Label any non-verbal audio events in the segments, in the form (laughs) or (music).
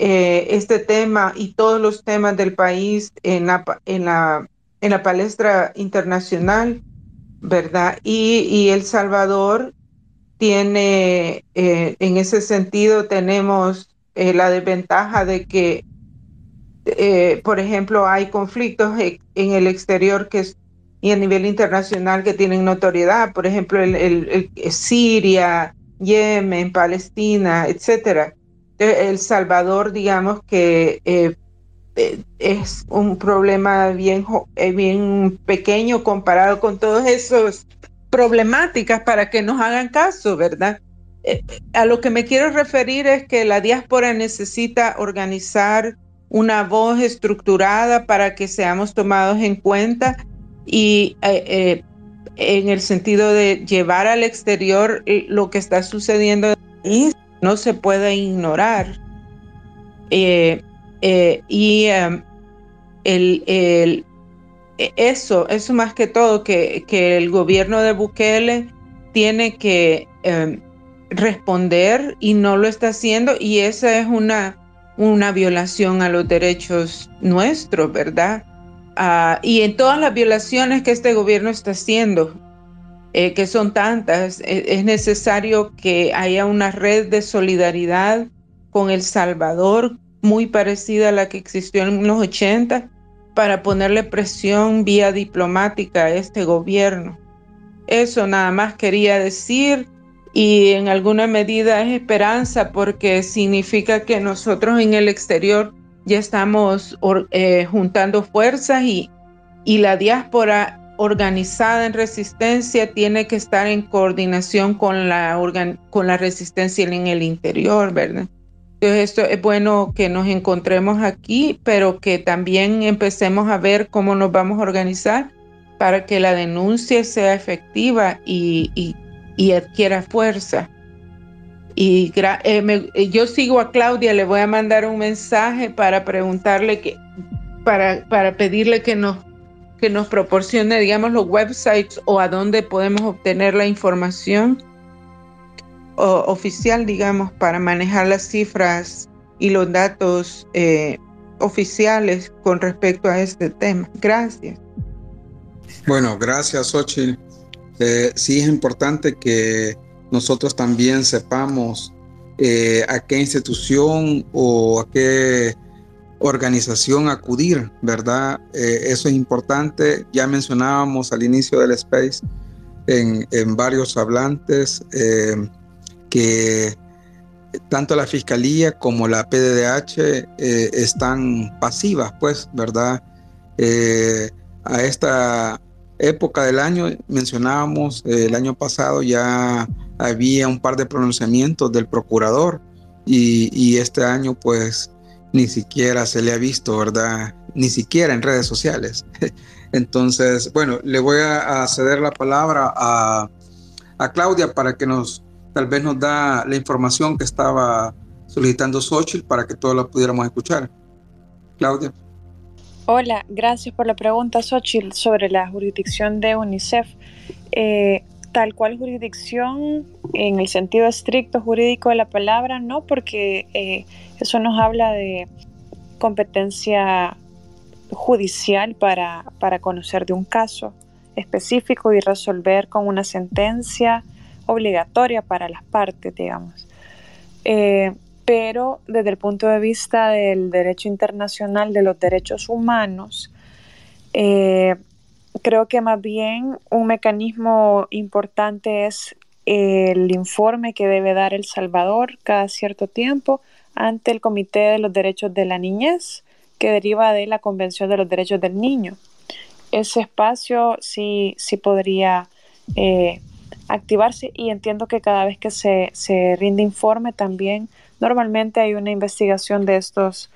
eh, este tema y todos los temas del país en la, en la, en la palestra internacional, ¿verdad? Y, El Salvador tiene, eh, en ese sentido, tenemos eh, la desventaja de que, por ejemplo, hay conflictos en el exterior que y a nivel internacional que tienen notoriedad, por ejemplo, el Siria, Yemen, Palestina, etcétera. El Salvador, digamos que eh, eh, es un problema bien, eh, pequeño comparado con todas esas problemáticas para que nos hagan caso, ¿verdad? a lo que me quiero referir es que la diáspora necesita organizar una voz estructurada para que seamos tomados en cuenta y en el sentido de llevar al exterior lo que está sucediendo no se puede ignorar. Eh, eh, y em, e, eso, eso más que todo, que, que, el gobierno de Bukele tiene que em, responder y no lo está haciendo y esa es una, una violación a los derechos nuestros, ¿verdad? Ah, y en todas las violaciones que este gobierno está haciendo, eh, que son tantas, e, es necesario que haya una red de solidaridad con El Salvador muy parecida a la que existió en los 80 para ponerle presión vía diplomática a este gobierno. Eso nada más quería decir y en alguna medida es esperanza porque significa que nosotros en el exterior ya estamos eh, juntando fuerzas y, y la diáspora organizada en resistencia tiene que estar en coordinación con la, con la resistencia en el interior, ¿verdad? Entonces esto es bueno que nos encontremos aquí, pero que también empecemos a ver cómo nos vamos a organizar para que la denuncia sea efectiva y, y adquiera fuerza. Y eh, eh, yo sigo a Claudia, le voy a mandar un mensaje para preguntarle que, para, para pedirle que nos, que nos proporcione, digamos, los websites o a dónde podemos obtener la información oficial, digamos, para manejar las cifras y los datos eh, oficiales con respecto a este tema. Gracias. Bueno, gracias, Xochitl. sí es importante que nosotros también sepamos eh, a qué institución o a qué organización acudir, ¿verdad? Eh, eso es importante. Ya mencionábamos al inicio del space en, varios hablantes eh, que tanto la Fiscalía como la PDDH están pasivas, pues, ¿verdad? a esta época del año, mencionábamos el año pasado ya había un par de pronunciamientos del procurador y, este año pues ni siquiera se le ha visto, ¿verdad? Ni siquiera en redes sociales. (laughs) Entonces, bueno, le voy a, ceder la palabra a, Claudia para que nos, tal vez nos da la información que estaba solicitando Xochitl para que todos la pudiéramos escuchar. Claudia. Hola, gracias por la pregunta, Xochitl, sobre la jurisdicción de UNICEF. Eh, tal cual jurisdicción en el sentido estricto jurídico de la palabra, no, porque eh, eso nos habla de competencia judicial para, conocer de un caso específico y resolver con una sentencia obligatoria para las partes, digamos. Eh, pero desde el punto de vista del derecho internacional de los derechos humanos, eh, creo que más bien un mecanismo importante es el informe que debe dar El Salvador cada cierto tiempo ante el Comité de los Derechos de la Niñez, que deriva de la Convención de los Derechos del Niño. Ese espacio sí, sí podría eh, activarse y entiendo que cada vez que se, se rinde informe también Normalmente hay una investigación de estos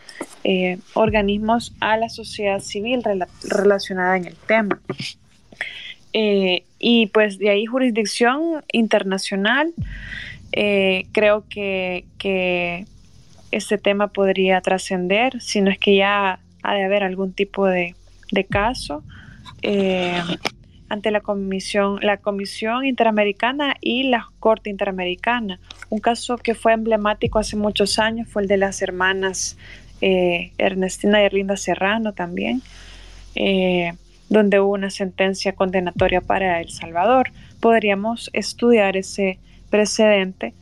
eh, organismos a la sociedad civil relacionada en el tema. Eh, y pues de ahí jurisdicción internacional, eh, creo que, que, este tema podría trascender, si no es que ya ha de haber algún tipo de, de caso ante la comisión, la Comisión Interamericana y la Corte Interamericana. Un caso que fue emblemático hace muchos años fue el de las hermanas eh, Ernestina y Erlinda Serrano también, eh, donde hubo una sentencia condenatoria para El Salvador. Podríamos estudiar ese precedente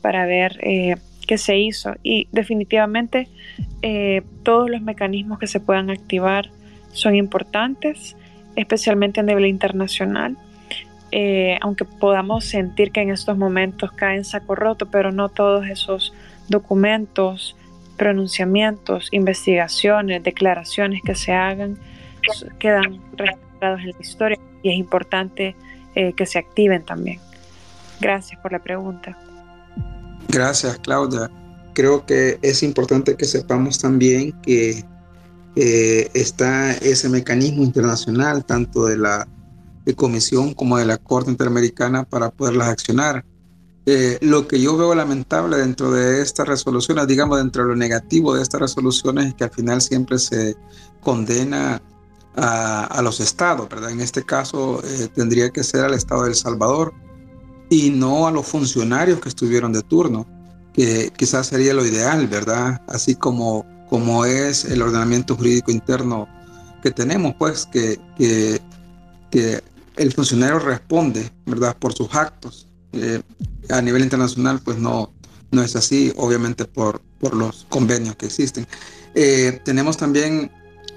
para ver eh, qué se hizo y definitivamente todos los mecanismos que se puedan activar son importantes especialmente a nivel internacional. Eh, aunque podamos sentir que en estos momentos cae en saco roto, pero no todos esos documentos, pronunciamientos, investigaciones, declaraciones que se hagan quedan registrados en la historia y es importante eh, que se activen también. Gracias por la pregunta. Gracias, Claudia. Creo que es importante que sepamos también que eh, está ese mecanismo internacional, tanto de la Comisión como de la Corte Interamericana, para poderlas accionar. Eh, lo que yo veo lamentable dentro de estas resoluciones, digamos dentro de lo negativo de estas resoluciones, es que al final siempre se condena a, los estados, ¿verdad? En este caso eh, tendría que ser al Estado de El Salvador y no a los funcionarios que estuvieron de turno, que quizás sería lo ideal, ¿verdad? Así como como es el ordenamiento jurídico interno que tenemos, pues que, que, el funcionario responde, ¿verdad?, por sus actos. Eh, a nivel internacional, pues no, no es así, obviamente por, por los convenios que existen. Eh, tenemos también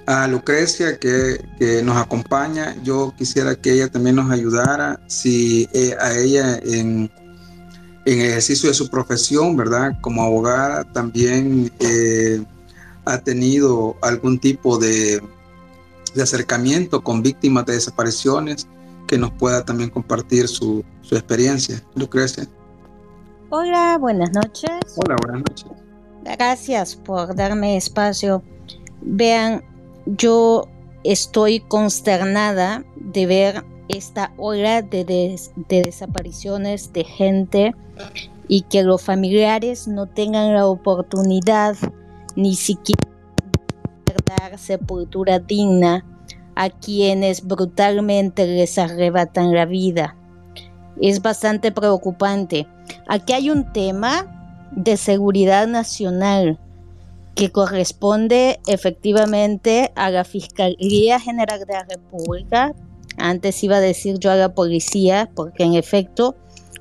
a Lucrecia que, que, nos acompaña. Yo quisiera que ella también nos ayudara, si eh, a ella en, en ejercicio de su profesión, ¿verdad? Como abogada, también ha tenido algún tipo de, acercamiento con víctimas de desapariciones, que nos pueda también compartir su, experiencia. Lucrecia. Hola, buenas noches. Hola, buenas noches. Gracias por darme espacio. Vean, yo estoy consternada de ver esta ola de, de, desapariciones de gente y que los familiares no tengan la oportunidad ni siquiera dar sepultura digna a quienes brutalmente les arrebatan la vida. Es bastante preocupante. Aquí hay un tema de seguridad nacional que corresponde efectivamente a la Fiscalía General de la República. Antes iba a decir yo a la policía, porque en efecto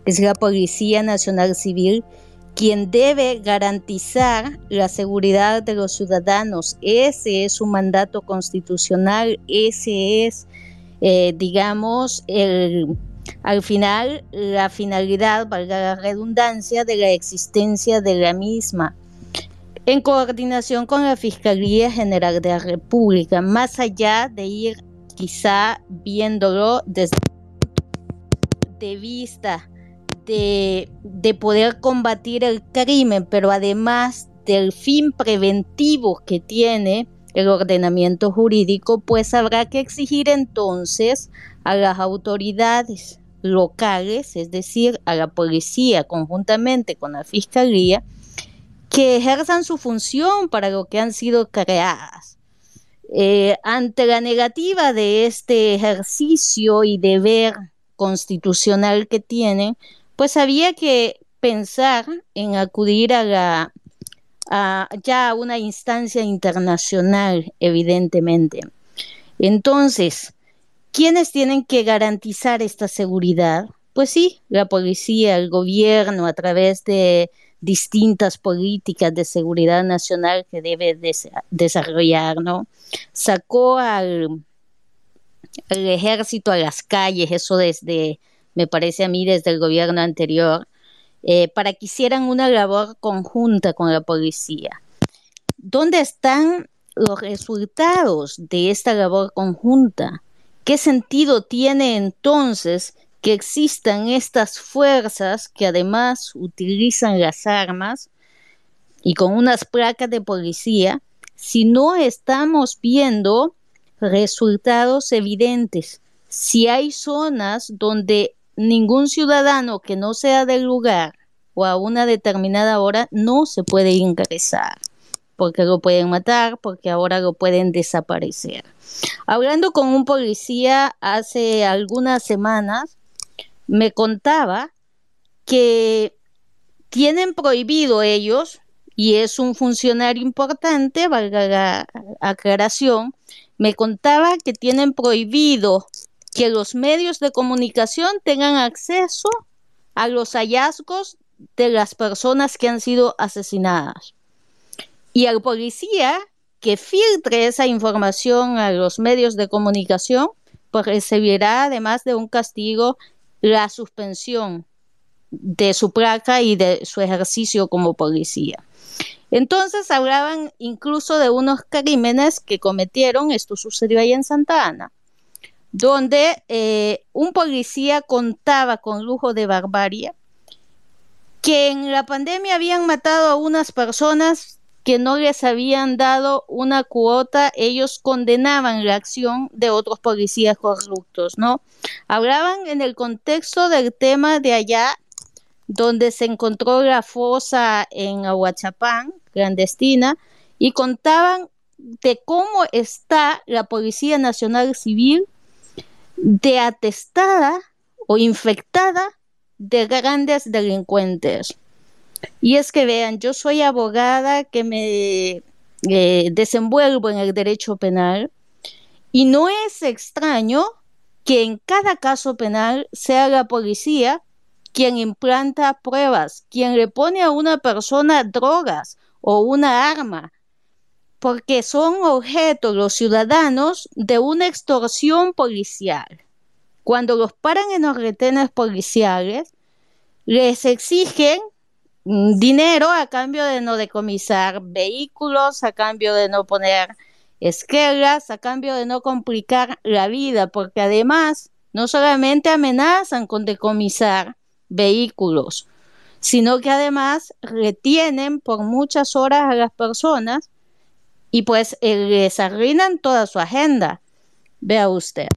es la Policía Nacional Civil quien debe garantizar la seguridad de los ciudadanos. Ese es su mandato constitucional, ese es, eh, digamos, al final la finalidad, valga la redundancia, de la existencia de la misma en coordinación con la Fiscalía General de la República, más allá de ir quizá viéndolo desde de vista de, poder combatir el crimen, pero además del fin preventivo que tiene el ordenamiento jurídico, pues habrá que exigir entonces a las autoridades locales, es decir, a la policía conjuntamente con la fiscalía, que ejerzan su función para lo que han sido creadas. Eh, ante la negativa de este ejercicio y deber constitucional que tienen, pues había que pensar en acudir a la ya a una instancia internacional, evidentemente. Entonces, ¿quiénes tienen que garantizar esta seguridad? Pues sí, la policía, el gobierno, a través de distintas políticas de seguridad nacional que debe desarrollar, ¿no? Sacó al, al ejército a las calles, eso desde me parece a mí, desde el gobierno anterior, eh, para que hicieran una labor conjunta con la policía. ¿Dónde están los resultados de esta labor conjunta? ¿Qué sentido tiene entonces que existan estas fuerzas que además utilizan las armas y con unas placas de policía si no estamos viendo resultados evidentes? Si hay zonas donde ningún ciudadano que no sea del lugar o a una determinada hora no se puede ingresar. porque lo pueden matar, porque ahora lo pueden desaparecer. Hablando con un policía hace algunas semanas, me contaba que tienen prohibido ellos, y es un funcionario importante, valga la aclaración, me contaba que tienen prohibido que los medios de comunicación tengan acceso a los hallazgos de las personas que han sido asesinadas. Y al policía que filtre esa información a los medios de comunicación, pues recibirá además de un castigo la suspensión de su placa y de su ejercicio como policía. Entonces hablaban incluso de unos crímenes que cometieron, esto sucedió ahí en Santa Ana, donde eh, un policía contaba con lujo de barbarie que en la pandemia habían matado a unas personas que no les habían dado una cuota, ellos condenaban la acción de otros policías corruptos, ¿no? Hablaban en el contexto del tema de allá donde se encontró la fosa en Aguachapán, clandestina, y contaban de cómo está la Policía Nacional Civil de atestada o infectada de grandes delincuentes. Y es que vean, yo soy abogada que me eh, desenvuelvo en el derecho penal y no es extraño que en cada caso penal sea la policía quien implanta pruebas, quien le pone a una persona drogas o una arma, porque son objetos los ciudadanos de una extorsión policial. Cuando los paran en los retenes policiales, les exigen mm, dinero a cambio de no decomisar vehículos, a cambio de no poner esquelas, a cambio de no complicar la vida, porque además no solamente amenazan con decomisar, vehículos, sino que además retienen por muchas horas a las personas y pues les arruinan toda su agenda. Vea usted.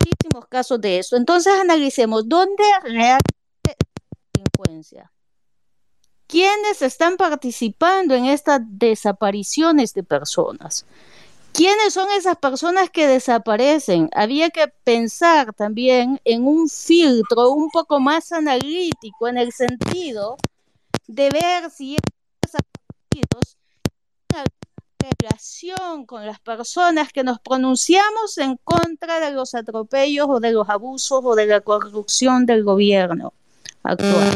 Muchísimos casos de eso. Entonces analicemos dónde realmente delincuencia. ¿Quiénes están participando en estas desapariciones de personas? ¿Quiénes son esas personas que desaparecen? Había que pensar también en un filtro un poco más analítico en el sentido de ver si esos desaparecidos relación con las personas que nos pronunciamos en contra de los atropellos o de los abusos o de la corrupción del gobierno actual.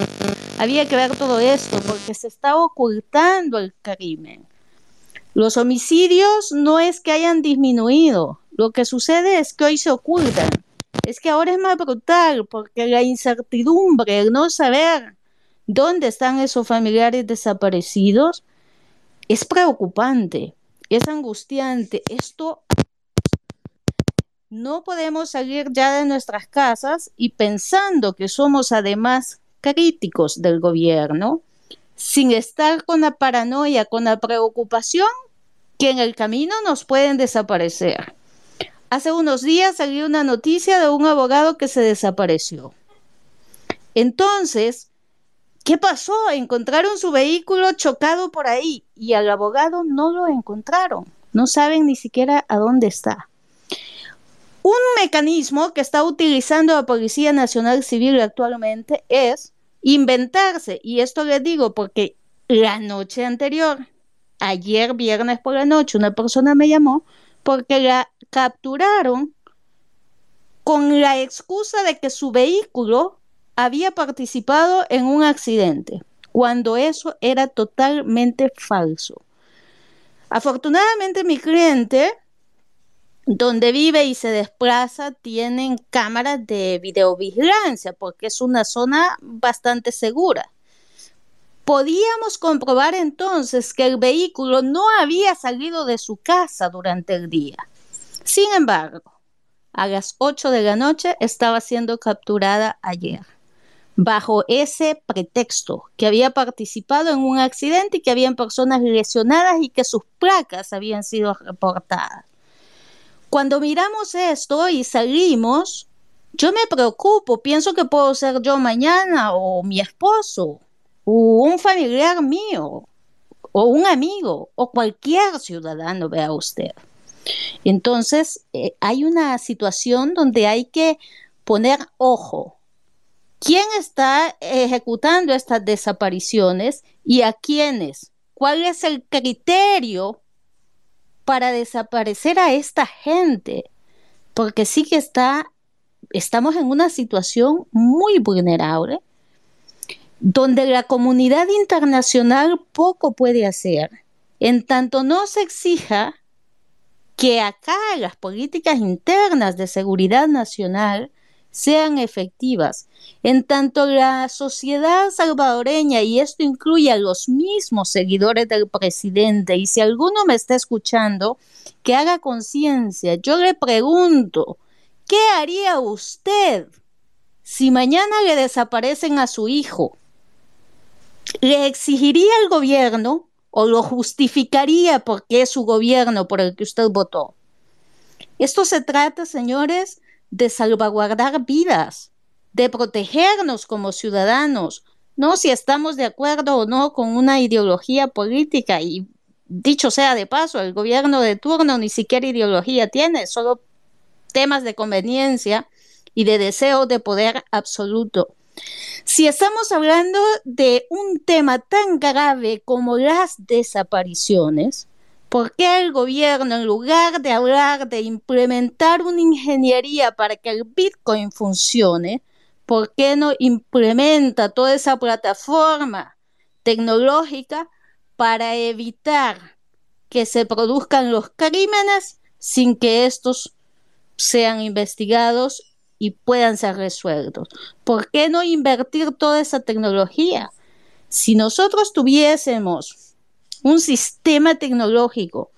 Había que ver todo esto porque se está ocultando el crimen los homicidios no es que hayan disminuido, lo que sucede es que hoy se ocultan. Es que ahora es más brutal porque la incertidumbre, el no saber dónde están esos familiares desaparecidos, es preocupante, es angustiante. Esto no podemos salir ya de nuestras casas y pensando que somos además críticos del gobierno, sin estar con la paranoia, con la preocupación que en el camino nos pueden desaparecer. Hace unos días salió una noticia de un abogado que se desapareció. Entonces, ¿qué pasó? Encontraron su vehículo chocado por ahí y al abogado no lo encontraron. No saben ni siquiera a dónde está. Un mecanismo que está utilizando la Policía Nacional Civil actualmente es inventarse, y esto les digo porque la noche anterior ayer viernes por la noche una persona me llamó porque la capturaron con la excusa de que su vehículo había participado en un accidente, cuando eso era totalmente falso. Afortunadamente mi cliente, donde vive y se desplaza, tienen cámaras de videovigilancia porque es una zona bastante segura. Podíamos comprobar entonces que el vehículo no había salido de su casa durante el día. Sin embargo, a las 8 de la noche estaba siendo capturada ayer, bajo ese pretexto que había participado en un accidente y que habían personas lesionadas y que sus placas habían sido reportadas. Cuando miramos esto y salimos, yo me preocupo, pienso que puedo ser yo mañana o mi esposo un familiar mío. o un amigo o cualquier ciudadano, vea usted. Entonces, eh, hay una situación donde hay que poner ojo. ¿Quién está ejecutando estas desapariciones y a quiénes? ¿Cuál es el criterio para desaparecer a esta gente? Porque sí que está, estamos en una situación muy vulnerable donde la comunidad internacional poco puede hacer, en tanto no se exija que acá las políticas internas de seguridad nacional sean efectivas, en tanto la sociedad salvadoreña, y esto incluye a los mismos seguidores del presidente, y si alguno me está escuchando, que haga conciencia, yo le pregunto, ¿qué haría usted si mañana le desaparecen a su hijo? ¿Le exigiría al gobierno o lo justificaría porque es su gobierno por el que usted votó? Esto se trata, señores, de salvaguardar vidas, de protegernos como ciudadanos, no si estamos de acuerdo o no con una ideología política. Y dicho sea de paso, el gobierno de turno ni siquiera ideología tiene, solo temas de conveniencia y de deseo de poder absoluto. Si estamos hablando de un tema tan grave como las desapariciones, ¿por qué el gobierno, en lugar de hablar de implementar una ingeniería para que el Bitcoin funcione, ¿por qué no implementa toda esa plataforma tecnológica para evitar que se produzcan los crímenes sin que estos sean investigados y puedan ser resueltos. ¿Por qué no invertir toda esa tecnología? Si nosotros tuviésemos un sistema tecnológico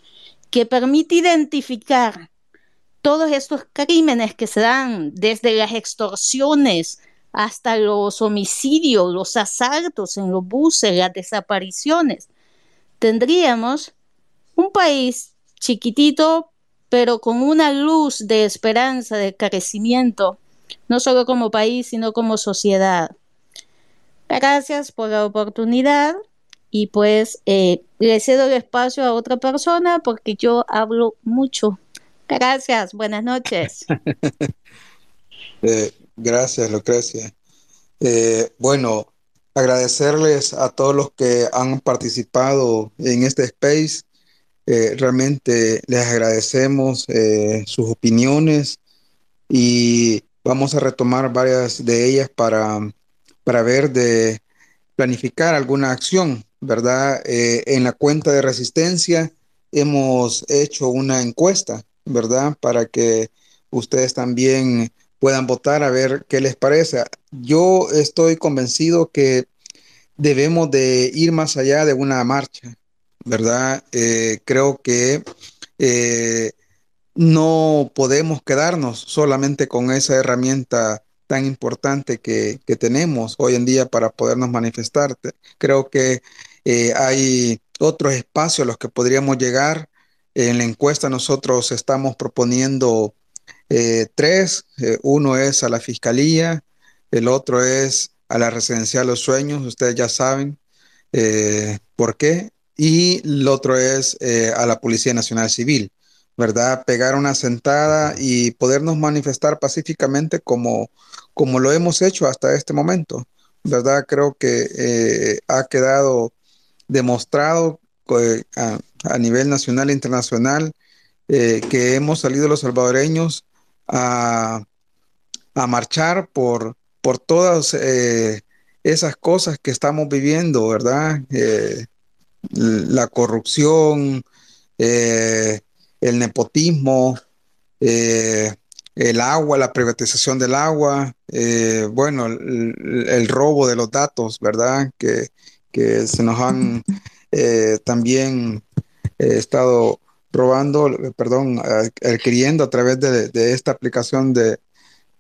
que permite identificar todos estos crímenes que se dan desde las extorsiones hasta los homicidios, los asaltos en los buses, las desapariciones, tendríamos un país chiquitito pero con una luz de esperanza, de crecimiento, no solo como país, sino como sociedad. Gracias por la oportunidad y pues eh, le cedo el espacio a otra persona porque yo hablo mucho. Gracias, buenas noches. (laughs) Eh, gracias, Lucrecia. Eh, bueno, agradecerles a todos los que han participado en este space. Eh, realmente les agradecemos eh, sus opiniones y vamos a retomar varias de ellas para, para ver de planificar alguna acción, ¿verdad? Eh, en la cuenta de resistencia hemos hecho una encuesta, ¿verdad? Para que ustedes también puedan votar a ver qué les parece. Yo estoy convencido que debemos de ir más allá de una marcha, ¿verdad? Eh, creo que eh, no podemos quedarnos solamente con esa herramienta tan importante que, tenemos hoy en día para podernos manifestar. Creo que eh, hay otros espacios a los que podríamos llegar. En la encuesta nosotros estamos proponiendo tres. uno es a la fiscalía, el otro es a la residencial Los Sueños, ustedes ya saben por qué y el otro es eh, a la Policía Nacional Civil, ¿verdad? Pegar una sentada y podernos manifestar pacíficamente como, como lo hemos hecho hasta este momento, ¿verdad? Creo que eh, ha quedado demostrado eh, a, nivel nacional e internacional que hemos salido los salvadoreños a, a marchar por, por todas esas cosas que estamos viviendo, ¿verdad? la corrupción, eh, el nepotismo, eh, el agua, la privatización del agua, eh, bueno, el, robo de los datos, ¿verdad? Que, se nos han también estado robando, perdón, adquiriendo a través de esta aplicación de,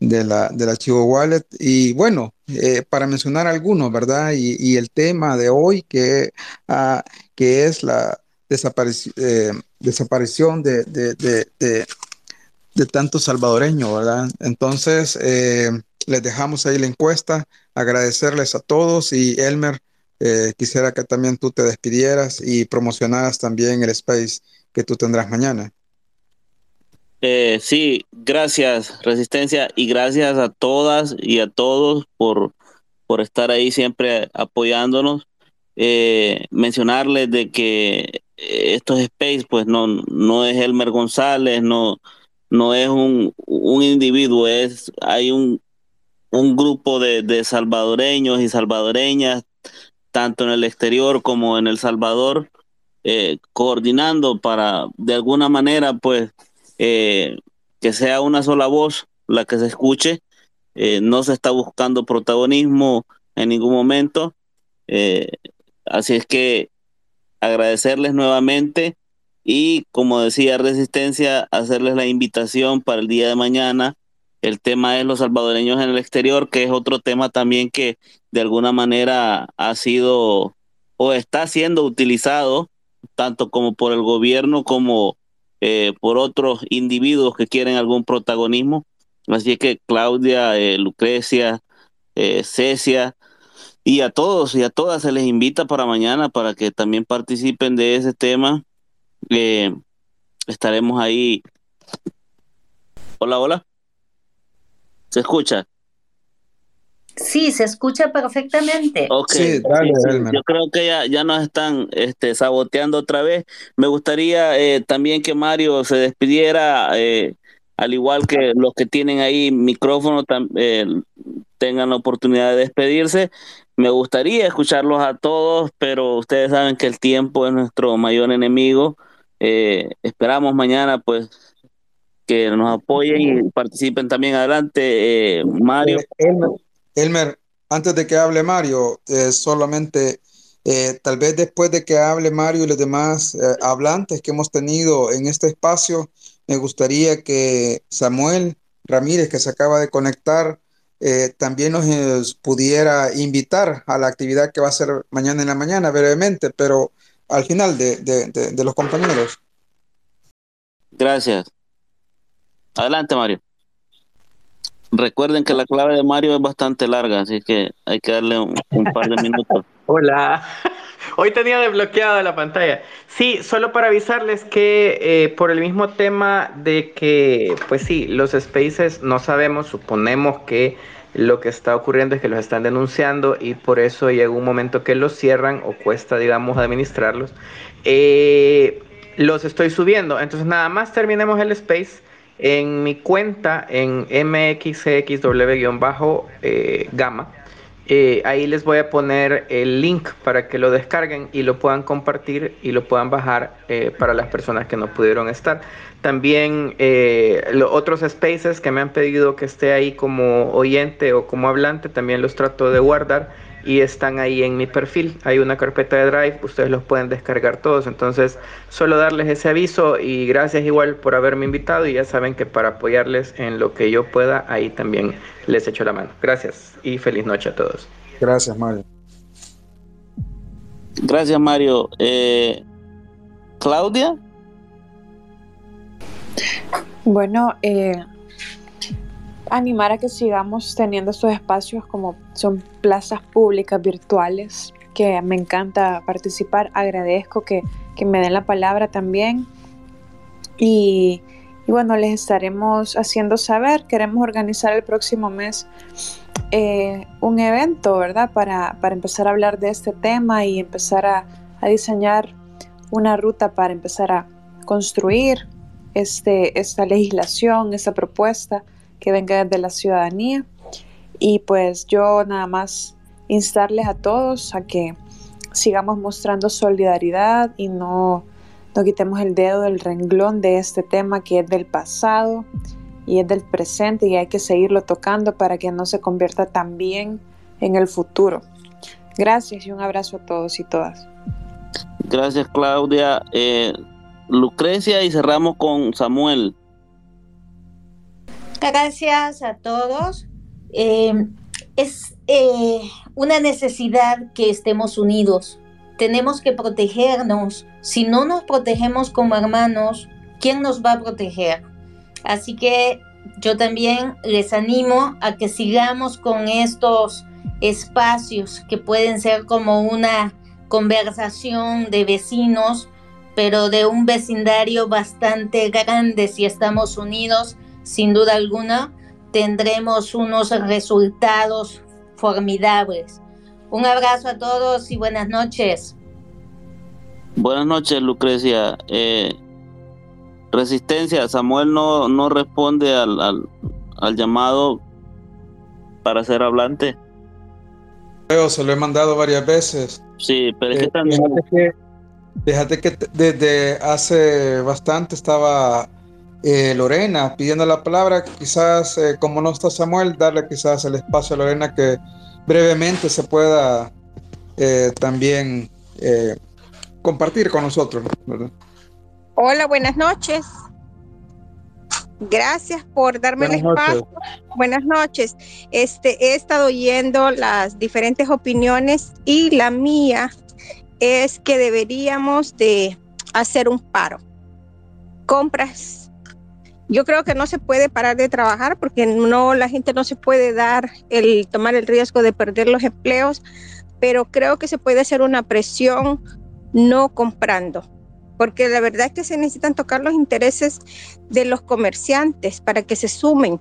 de la, del archivo wallet. Y bueno, eh, para mencionar algunos, ¿verdad? Y, el tema de hoy que, ah, que es la eh, desaparición de, de, de, de, tantos salvadoreños, ¿verdad? Entonces, eh, les dejamos ahí la encuesta, agradecerles a todos y Elmer, eh, quisiera que también tú te despidieras y promocionaras también el space que tú tendrás mañana. Eh, sí, gracias Resistencia y gracias a todas y a todos por, por estar ahí siempre apoyándonos. Eh, mencionarles de que estos space pues no, no es Elmer González, no, no es un, un individuo, es, hay un, un grupo de, de salvadoreños y salvadoreñas tanto en el exterior como en El Salvador, eh, coordinando para de alguna manera, pues, eh, que sea una sola voz la que se escuche. Eh, no se está buscando protagonismo en ningún momento. así es que agradecerles nuevamente y, como decía Resistencia, hacerles la invitación para el día de mañana el tema es los salvadoreños en el exterior, que es otro tema también que de alguna manera ha sido o está siendo utilizado tanto como por el gobierno como eh, por otros individuos que quieren algún protagonismo. Así que Claudia, eh, Lucrecia, eh, Cecia y a todos y a todas se les invita para mañana para que también participen de ese tema. estaremos ahí. Hola, hola. ¿Se escucha? Sí, se escucha perfectamente. Ok, yo creo que ya, ya nos están este, saboteando otra vez. Me gustaría eh, también que Mario se despidiera, eh, al igual que los que tienen ahí micrófono eh, tengan la oportunidad de despedirse. Me gustaría escucharlos a todos, pero ustedes saben que el tiempo es nuestro mayor enemigo. esperamos mañana pues que nos apoyen y participen también adelante. Eh, Mario. Eh, Elmer, antes de que hable Mario, eh, solamente tal vez después de que hable Mario y los demás hablantes que hemos tenido en este espacio, me gustaría que Samuel Ramírez, que se acaba de conectar, también nos pudiera invitar a la actividad que va a ser mañana en la mañana, brevemente, pero al final de, de los compañeros. Gracias. Adelante, Mario. Recuerden que la clave de Mario es bastante larga, así que hay que darle un, par de minutos. (laughs) Hola. Hoy tenía desbloqueada la pantalla. Sí, solo para avisarles que eh, por el mismo tema de que, pues sí, los spaces no sabemos, suponemos que lo que está ocurriendo es que los están denunciando y por eso llega un momento que los cierran o cuesta, digamos, administrarlos. Eh, los estoy subiendo, entonces nada más terminemos el space en mi cuenta, en mxxw-gamma, eh, ahí les voy a poner el link para que lo descarguen y lo puedan compartir y lo puedan bajar eh, para las personas que no pudieron estar. También eh, los otros spaces que me han pedido que esté ahí como oyente o como hablante, también los trato de guardar y están ahí en mi perfil. Hay una carpeta de Drive, ustedes los pueden descargar todos. Entonces, solo darles ese aviso y gracias igual por haberme invitado y ya saben que para apoyarles en lo que yo pueda, ahí también les echo la mano. Gracias y feliz noche a todos. Gracias, Mario. Gracias, Mario. Eh, Claudia. Bueno, eh, animar a que sigamos teniendo estos espacios como son plazas públicas virtuales, que me encanta participar, agradezco que, me den la palabra también. Y, bueno, les estaremos haciendo saber, queremos organizar el próximo mes eh, un evento, ¿verdad? Para, empezar a hablar de este tema y empezar a, a diseñar una ruta para empezar a construir este, esta legislación, esta propuesta que venga de la ciudadanía. Y pues yo nada más instarles a todos a que sigamos mostrando solidaridad y no, no quitemos el dedo del renglón de este tema que es del pasado y es del presente y hay que seguirlo tocando para que no se convierta también en el futuro. Gracias y un abrazo a todos y todas. Gracias Claudia. Eh, Lucrecia y cerramos con Samuel. Gracias a todos. Eh, es eh, una necesidad que estemos unidos. Tenemos que protegernos. Si no nos protegemos como hermanos, ¿quién nos va a proteger? Así que yo también les animo a que sigamos con estos espacios que pueden ser como una conversación de vecinos, pero de un vecindario bastante grande. Si estamos unidos, sin duda alguna, tendremos unos resultados formidables. Un abrazo a todos y buenas noches. Buenas noches, Lucrecia. Eh, resistencia, Samuel no, no responde al, al, llamado para ser hablante. Se lo he mandado varias veces. Sí, pero es que eh, también... Fíjate que, desde hace bastante estaba eh, Lorena pidiendo la palabra. Quizás, como no está Samuel, darle quizás el espacio a Lorena que brevemente se pueda también compartir con nosotros. Hola, buenas noches. Gracias por darme el espacio. Buenas noches. Este, he estado oyendo las diferentes opiniones y la mía es que deberíamos de hacer un paro. Compras. Yo creo que no se puede parar de trabajar porque no la gente no se puede dar el tomar el riesgo de perder los empleos, pero creo que se puede hacer una presión no comprando, porque la verdad es que se necesitan tocar los intereses de los comerciantes para que se sumen.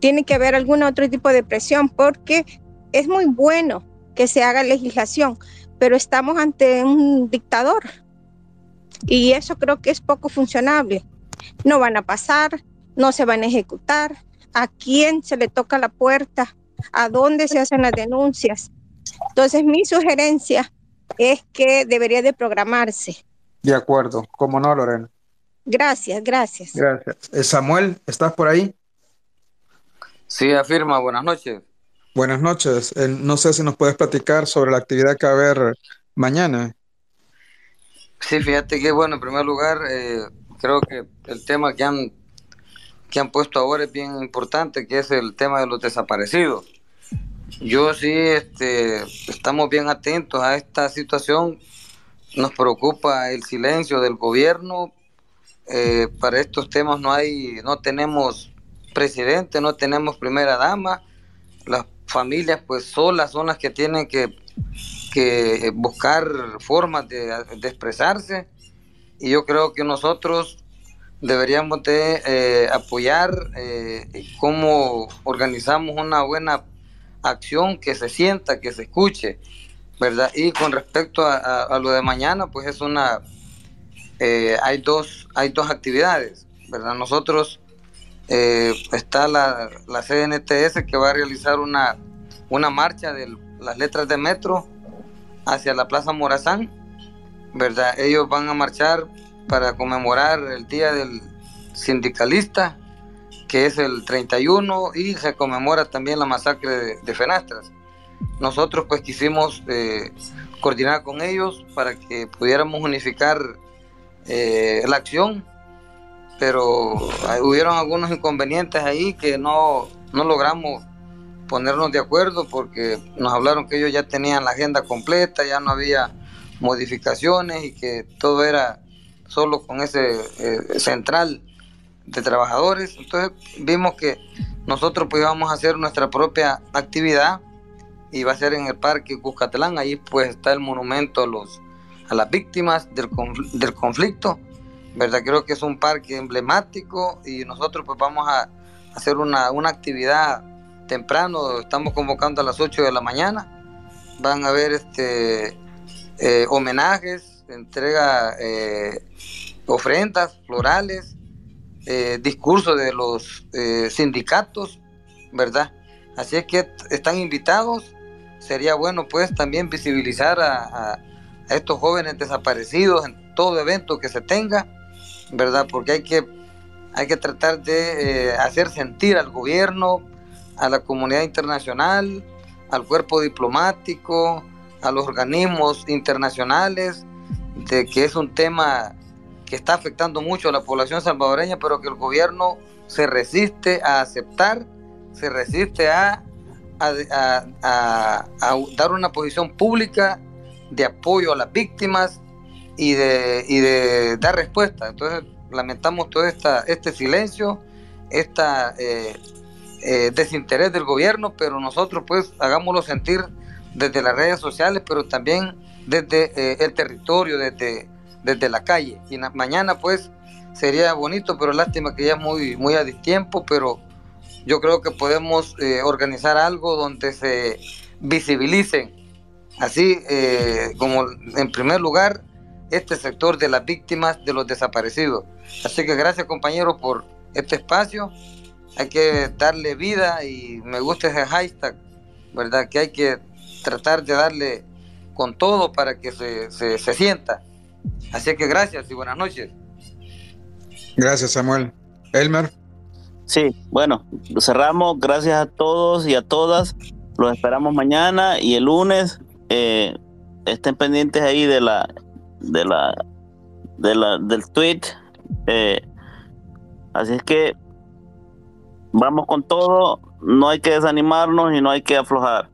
Tiene que haber algún otro tipo de presión porque es muy bueno que se haga legislación, pero estamos ante un dictador y eso creo que es poco funcionable. No van a pasar, no se van a ejecutar, a quién se le toca la puerta, a dónde se hacen las denuncias. Entonces mi sugerencia es que debería de programarse. De acuerdo, como no, Lorena. Gracias, gracias. Gracias. Eh, Samuel, ¿estás por ahí? Sí, afirma, buenas noches. Buenas noches. Eh, no sé si nos puedes platicar sobre la actividad que va a haber mañana. Sí, fíjate que, bueno, en primer lugar, eh, creo que el tema que han, que han puesto ahora es bien importante, que es el tema de los desaparecidos. Yo sí, este, estamos bien atentos a esta situación. Nos preocupa el silencio del gobierno. Eh, para estos temas no hay, no tenemos presidente, no tenemos primera dama. Las familias, pues, solas son las que tienen que, que buscar formas de, expresarse. Y yo creo que nosotros deberíamos de eh, apoyar eh, cómo organizamos una buena acción que se sienta, que se escuche, ¿verdad? Y con respecto a, lo de mañana, pues es una, eh, hay, dos, hay dos actividades, ¿verdad? Nosotros, eh, está la, la, CNTS que va a realizar una, una marcha de las letras de metro hacia la Plaza Morazán, ¿verdad? Ellos van a marchar para conmemorar el Día del Sindicalista que es el 31 y se conmemora también la masacre de, Fenastras. Nosotros pues quisimos eh, coordinar con ellos para que pudiéramos unificar eh, la acción, pero hubieron algunos inconvenientes ahí que no, no logramos ponernos de acuerdo porque nos hablaron que ellos ya tenían la agenda completa, ya no había modificaciones y que todo era solo con ese eh, central de trabajadores. Entonces vimos que nosotros pues íbamos a hacer nuestra propia actividad y va a ser en el Parque Cuscatlán. Ahí pues está el monumento a, los, a las víctimas del, del conflicto. ¿verdad? Creo que es un parque emblemático y nosotros pues vamos a hacer una, una actividad temprano. Estamos convocando a las 8 de la mañana. Van a haber este, eh, homenajes, entrega eh, ofrendas florales eh, discurso de los sindicatos, ¿verdad? Así es que están invitados. Sería bueno pues también visibilizar a, estos jóvenes desaparecidos en todo evento que se tenga, ¿verdad? Porque hay que, hay que tratar de hacer sentir al gobierno, a la comunidad internacional, al cuerpo diplomático, a los organismos internacionales, de que es un tema que está afectando mucho a la población salvadoreña, pero que el gobierno se resiste a aceptar, se resiste a, dar una posición pública de apoyo a las víctimas y de, dar respuesta. Entonces lamentamos todo este silencio, esta, eh, desinterés del gobierno, pero nosotros pues hagámoslo sentir desde las redes sociales, pero también desde eh, el territorio, desde, desde la calle. Y mañana pues sería bonito, pero lástima que ya es muy, muy a tiempo, pero yo creo que podemos eh, organizar algo donde se visibilicen, así como en primer lugar, este sector de las víctimas de los desaparecidos. Así que gracias compañeros por este espacio. Hay que darle vida y me gusta ese hashtag, ¿verdad? Que hay que tratar de darle con todo para que se, se, se sienta. Así que gracias y buenas noches. Gracias, Samuel. Elmer. Sí, bueno, cerramos. Gracias a todos y a todas. Los esperamos mañana y el lunes. Eh, estén pendientes ahí de la de la, de la del tweet. Eh, así es que vamos con todo, no hay que desanimarnos y no hay que aflojar.